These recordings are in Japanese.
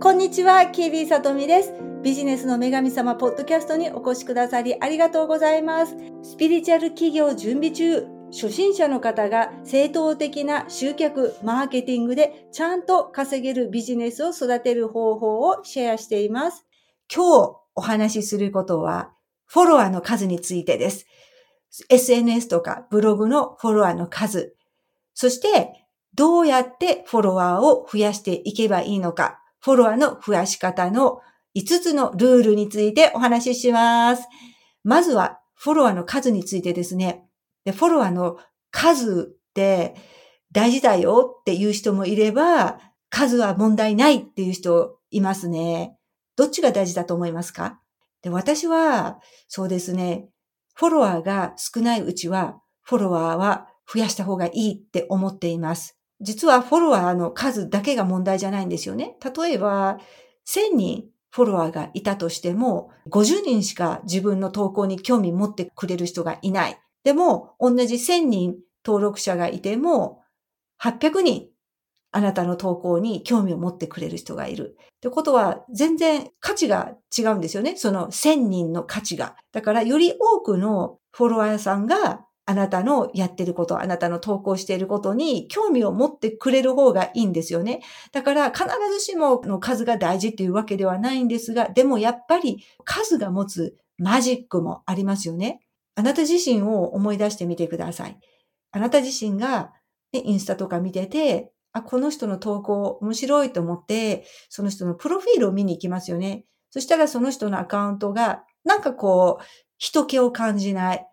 こんにちは、キービーさとみです。ビジネスの女神様ポッドキャストにお越しくださりありがとうございます。スピリチュアル企業準備中、初心者の方が正当的な集客、マーケティングでちゃんと稼げるビジネスを育てる方法をシェアしています。今日お話しすることは、フォロワーの数についてです。SNS とかブログのフォロワーの数、そしてどうやってフォロワーを増やしていけばいいのか、フォロワーの増やし方の5つのルールについてお話しします。まずは、フォロワーの数についてですね。でフォロワーの数って大事だよっていう人もいれば、数は問題ないっていう人いますね。どっちが大事だと思いますか？で私は、そうですね、フォロワーが少ないうちは、フォロワーは増やした方がいいって思っています。実はフォロワーの数だけが問題じゃないんですよね。例えば、1000人フォロワーがいたとしても、50人しか自分の投稿に興味持ってくれる人がいない。でも、同じ1000人登録者がいても、800人あなたの投稿に興味を持ってくれる人がいる。ってことは、全然価値が違うんですよね。その1000人の価値が。だから、より多くのフォロワーさんがあなたのやってること、あなたの投稿していることに興味を持ってくれる方がいいんですよね。だから必ずしもの数が大事っていうわけではないんですが、でもやっぱり数が持つマジックもありますよね。あなた自身を思い出してみてください。あなた自身が、ね、インスタとか見てて、あ、この人の投稿面白いと思って、その人のプロフィールを見に行きますよね。そしたらその人のアカウントが、なんかこう、人気を感じない。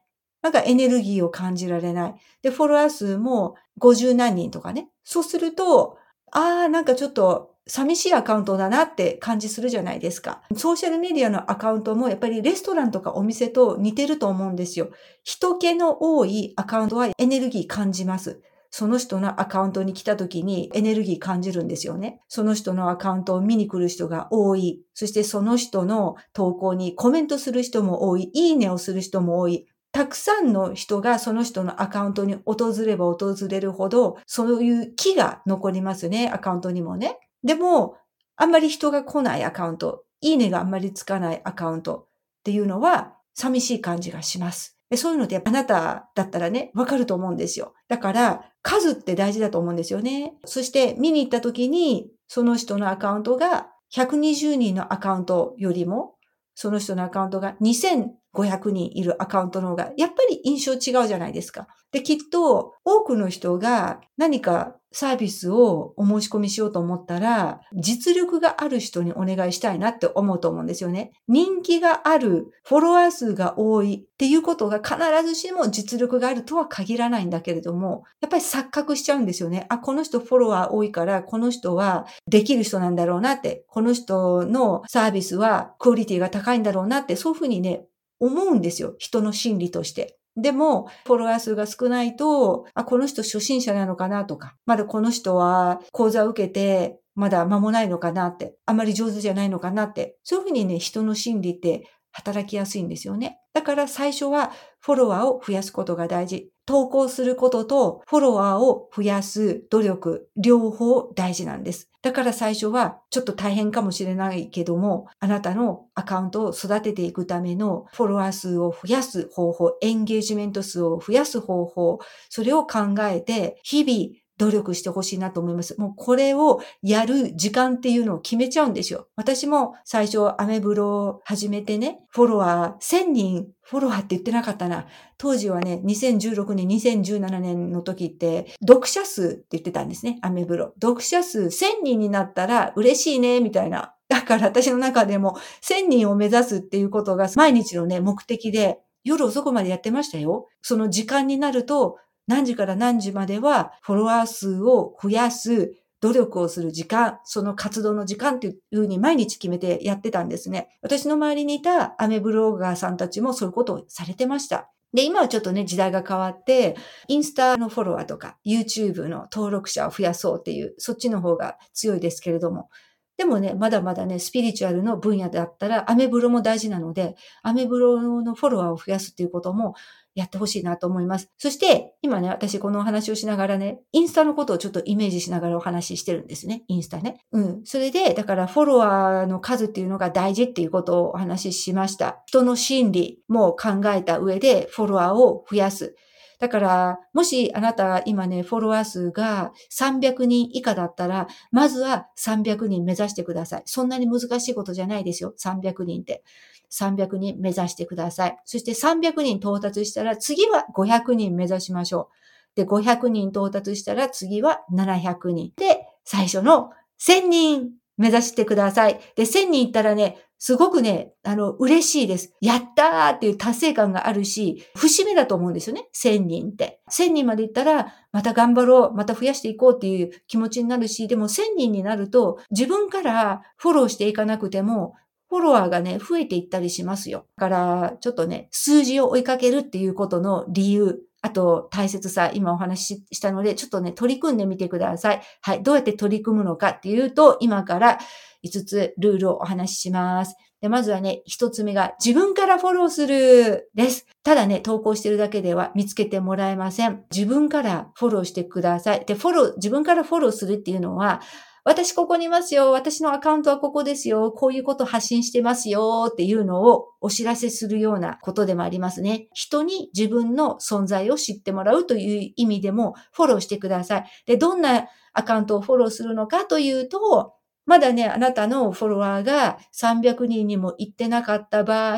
なんかエネルギーを感じられない。で、フォロワー数も50何人とかね。そうすると、ああ、なんかちょっと寂しいアカウントだなって感じするじゃないですか。ソーシャルメディアのアカウントもやっぱりレストランとかお店と似てると思うんですよ。人気の多いアカウントはエネルギー感じます。その人のアカウントに来た時にエネルギー感じるんですよね。その人のアカウントを見に来る人が多い。そしてその人の投稿にコメントする人も多い。いいねをする人も多い。たくさんの人がその人のアカウントに訪れば訪れるほど、そういう木が残りますね、アカウントにもね。でも、あんまり人が来ないアカウント、いいねがあんまりつかないアカウントっていうのは、寂しい感じがします。そういうので、あなただったらね、わかると思うんですよ。だから、数って大事だと思うんですよね。そして、見に行った時に、その人のアカウントが120人のアカウントよりも、その人のアカウントが2000 500人いるアカウントの方が、やっぱり印象違うじゃないですか。で、きっと多くの人が何かサービスをお申し込みしようと思ったら、実力がある人にお願いしたいなって思うと思うんですよね。人気がある、フォロワー数が多いっていうことが必ずしも実力があるとは限らないんだけれども、やっぱり錯覚しちゃうんですよね。あ、この人フォロワー多いから、この人はできる人なんだろうなって、この人のサービスはクオリティが高いんだろうなって、そういうふうにね、思うんですよ。人の心理として。でも、フォロワー数が少ないと、あ、この人初心者なのかなとか、まだこの人は講座を受けて、まだ間もないのかなって、あまり上手じゃないのかなって、そういうふうにね、人の心理って働きやすいんですよね。だから最初はフォロワーを増やすことが大事。投稿することとフォロワーを増やす努力、両方大事なんです。だから最初はちょっと大変かもしれないけども、あなたのアカウントを育てていくためのフォロワー数を増やす方法、エンゲージメント数を増やす方法、それを考えて日々努力してほしいなと思います。もうこれをやる時間っていうのを決めちゃうんですよ。私も最初アメブロを始めてね、フォロワー1000人フォロワーって言ってなかったな。当時はね、2016年、2017年の時って、読者数って言ってたんですね、アメブロ。読者数1000人になったら嬉しいね、みたいな。だから私の中でも1000人を目指すっていうことが毎日のね、目的で、夜遅くまでやってましたよ。その時間になると、何時から何時まではフォロワー数を増やす努力をする時間、その活動の時間っていうふうに毎日決めてやってたんですね。私の周りにいたアメブローガーさんたちもそういうことをされてました。で、今はちょっとね、時代が変わって、インスタのフォロワーとか、YouTube の登録者を増やそうっていう、そっちの方が強いですけれども、でもね、まだまだね、スピリチュアルの分野であったら、アメブロも大事なので、アメブロのフォロワーを増やすっていうこともやってほしいなと思います。そして、今ね、私このお話をしながらね、インスタのことをちょっとイメージしながらお話ししてるんですね。インスタね。うん。それで、だからフォロワーの数っていうのが大事っていうことをお話ししました。人の心理も考えた上でフォロワーを増やす。だから、もしあなた今ね、フォロワー数が300人以下だったら、まずは300人目指してください。そんなに難しいことじゃないですよ。300人って。300人目指してください。そして300人到達したら、次は500人目指しましょう。で、500人到達したら、次は700人。で、最初の1000人目指してください。で、1000人いったらね、すごくね、あの、嬉しいです。やったーっていう達成感があるし、節目だと思うんですよね。1000人って。1000人までいったら、また頑張ろう、また増やしていこうっていう気持ちになるし、でも1000人になると、自分からフォローしていかなくても、フォロワーがね、増えていったりしますよ。だから、ちょっとね、数字を追いかけるっていうことの理由、あと大切さ、今お話ししたので、ちょっとね、取り組んでみてください。はい。どうやって取り組むのかっていうと、今から5つルールをお話しします。で、まずはね、1つ目が自分からフォローするです。ただね、投稿してるだけでは見つけてもらえません。自分からフォローしてください。で、フォロー、自分からフォローするっていうのは、私ここにいますよ。私のアカウントはここですよ。こういうこと発信してますよ。っていうのをお知らせするようなことでもありますね。人に自分の存在を知ってもらうという意味でもフォローしてください。で、どんなアカウントをフォローするのかというと、まだね、あなたのフォロワーが300人にも行ってなかった場合、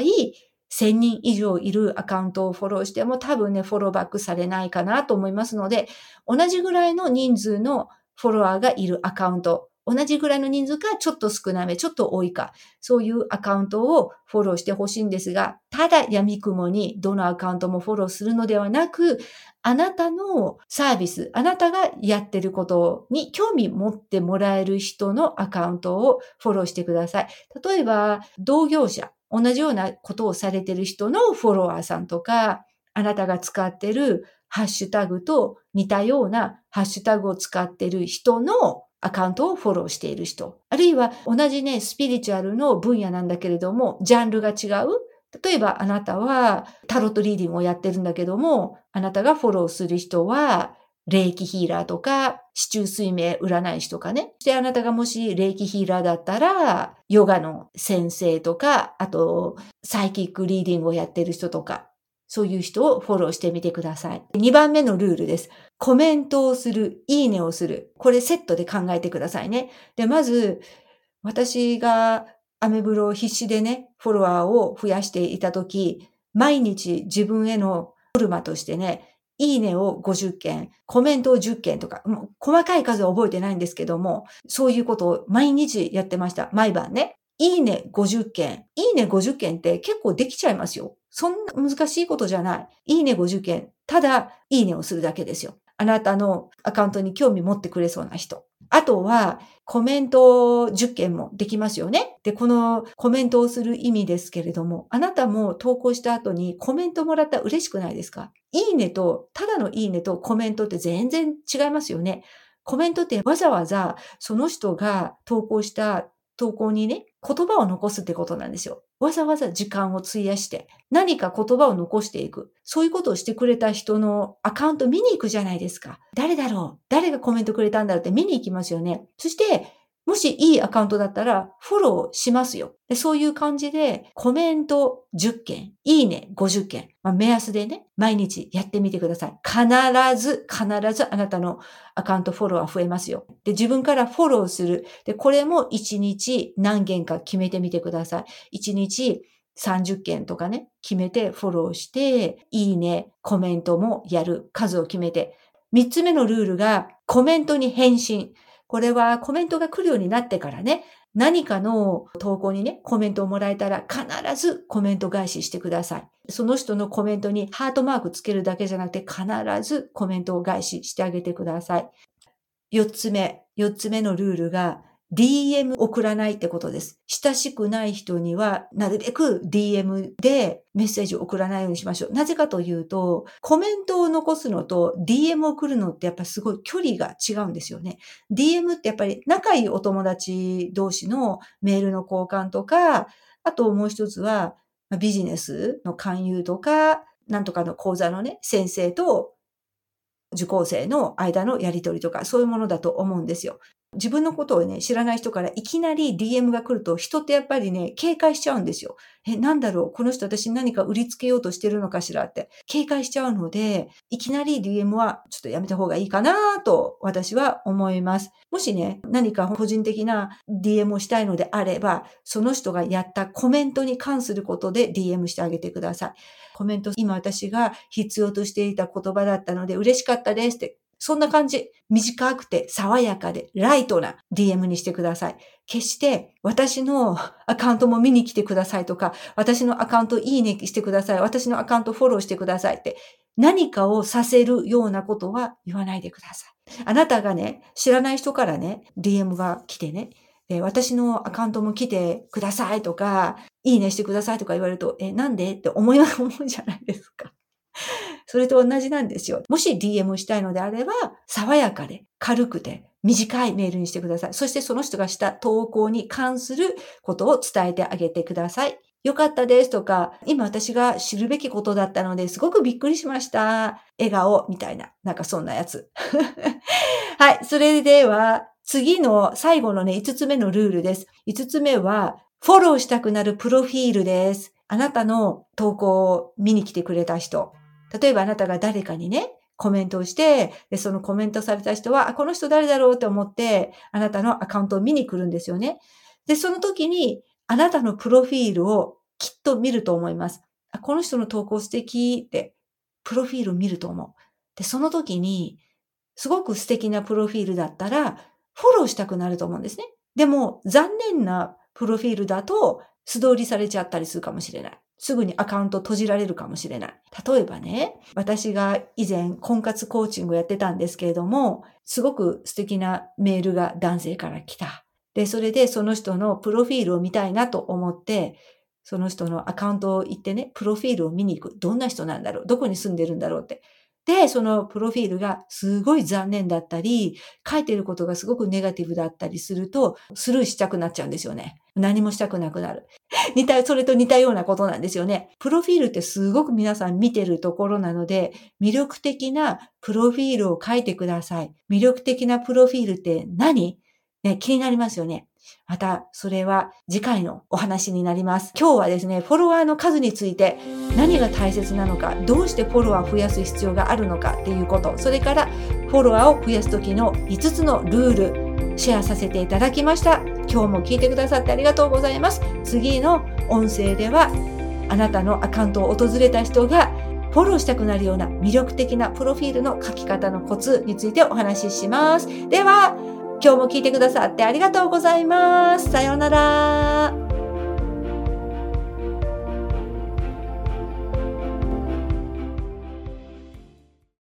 1000人以上いるアカウントをフォローしても多分ね、フォローバックされないかなと思いますので、同じぐらいの人数のフォロワーがいるアカウント、同じぐらいの人数かちょっと少なめ、ちょっと多いか、そういうアカウントをフォローしてほしいんですが、ただ闇雲にどのアカウントもフォローするのではなく、あなたのサービス、あなたがやってることに興味持ってもらえる人のアカウントをフォローしてください。例えば、同業者、同じようなことをされてる人のフォロワーさんとか、あなたが使ってるハッシュタグと似たようなハッシュタグを使っている人のアカウントをフォローしている人。あるいは同じね、スピリチュアルの分野なんだけれども、ジャンルが違う。例えばあなたはタロットリーディングをやってるんだけども、あなたがフォローする人は、霊気ヒーラーとか、市中水明占い師とかね。そしてあなたがもし霊気ヒーラーだったら、ヨガの先生とか、あと、サイキックリーディングをやってる人とか、そういう人をフォローしてみてください。2番目のルールです。コメントをする、いいねをする。これセットで考えてくださいね。で、まず、私がアメブロを必死でね、フォロワーを増やしていたとき、毎日自分へのノルマとしてね、いいねを50件、コメントを10件とか、細かい数は覚えてないんですけども、そういうことを毎日やってました。毎晩ね。いいね50件。いいね50件って結構できちゃいますよ。そんな難しいことじゃない。いいね50件。ただ、いいねをするだけですよ。あなたのアカウントに興味持ってくれそうな人。あとは、コメント10件もできますよね。で、このコメントをする意味ですけれども、あなたも投稿した後にコメントもらったら嬉しくないですか？いいねと、ただのいいねとコメントって全然違いますよね。コメントってわざわざその人が投稿した投稿にね、言葉を残すってことなんですよ。わざわざ時間を費やして何か言葉を残していく。そういうことをしてくれた人のアカウント見に行くじゃないですか。誰だろう？誰がコメントくれたんだろうって見に行きますよね。そしてもしいいアカウントだったらフォローしますよ。でそういう感じでコメント10件、いいね50件、まあ、目安でね、毎日やってみてください。必ず、必ずあなたのアカウントフォロワー増えますよ。で、自分からフォローする。で、これも1日何件か決めてみてください。1日30件とかね、決めてフォローして、いいね、コメントもやる。数を決めて。3つ目のルールがコメントに返信。これはコメントが来るようになってからね、何かの投稿にね、コメントをもらえたら必ずコメント返ししてください。その人のコメントにハートマークつけるだけじゃなくて必ずコメントを返ししてあげてください。四つ目、四つ目のルールが DM 送らないってことです。親しくない人には、なるべく DM でメッセージを送らないようにしましょう。なぜかというと、コメントを残すのと DM を送るのってやっぱすごい距離が違うんですよね。DM ってやっぱり仲いいお友達同士のメールの交換とか、あともう一つはビジネスの勧誘とか、なんとかの講座のね、先生と受講生の間のやり取りとか、そういうものだと思うんですよ。自分のことをね、知らない人からいきなり DM が来ると人ってやっぱりね、警戒しちゃうんですよ。え、なんだろう？この人私に何か売りつけようとしてるのかしら？って。警戒しちゃうので、いきなり DM はちょっとやめた方がいいかなと私は思います。もしね、何か個人的な DM をしたいのであれば、その人がやったコメントに関することで DM してあげてください。コメント、今私が必要としていた言葉だったので嬉しかったですってそんな感じ。短くて爽やかでライトな DM にしてください。決して私の アカウントも見に来てくださいとか、私のアカウントいいねしてください。私のアカウントフォローしてくださいって何かをさせるようなことは言わないでください。あなたがね、知らない人からね、DM が来てね、私のアカウントも来てくださいとか、いいねしてくださいとか言われると、え、なんでって思い、思うじゃないですか。それと同じなんですよ。もし DM をしたいのであれば、爽やかで軽くて短いメールにしてください。そしてその人がした投稿に関することを伝えてあげてください。よかったですとか、今私が知るべきことだったのですごくびっくりしました。笑顔みたいな、なんかそんなやつ。はい。それでは、次の最後のね、5つ目のルールです。5つ目は、フォローしたくなるプロフィールです。あなたの投稿を見に来てくれた人。例えばあなたが誰かにね、コメントをして、で、そのコメントされた人は、この人誰だろうって思って、あなたのアカウントを見に来るんですよね。で、その時に、あなたのプロフィールをきっと見ると思います。この人の投稿素敵って、プロフィールを見ると思う。で、その時に、すごく素敵なプロフィールだったら、フォローしたくなると思うんですね。でも、残念なプロフィールだと、素通りされちゃったりするかもしれない。すぐにアカウント閉じられるかもしれない。例えばね、私が以前婚活コーチングをやってたんですけれども、すごく素敵なメールが男性から来た。で、それでその人のプロフィールを見たいなと思って、その人のアカウントを行ってね、プロフィールを見に行く。どんな人なんだろう？どこに住んでるんだろうって。で、そのプロフィールがすごい残念だったり、書いてることがすごくネガティブだったりすると、スルーしたくなっちゃうんですよね。何もしたくなくなる。似た、それと似たようなことなんですよね。プロフィールってすごく皆さん見てるところなので、魅力的なプロフィールを書いてください。魅力的なプロフィールって何？ね、気になりますよね。また、それは次回のお話になります。今日はですね、フォロワーの数について何が大切なのか、どうしてフォロワーを増やす必要があるのかっていうこと、それからフォロワーを増やす時の5つのルール、シェアさせていただきました。今日も聞いてくださってありがとうございます。次の音声では、あなたのアカウントを訪れた人がフォローしたくなるような魅力的なプロフィールの書き方のコツについてお話しします。では、今日も聞いてくださってありがとうございます。さようなら。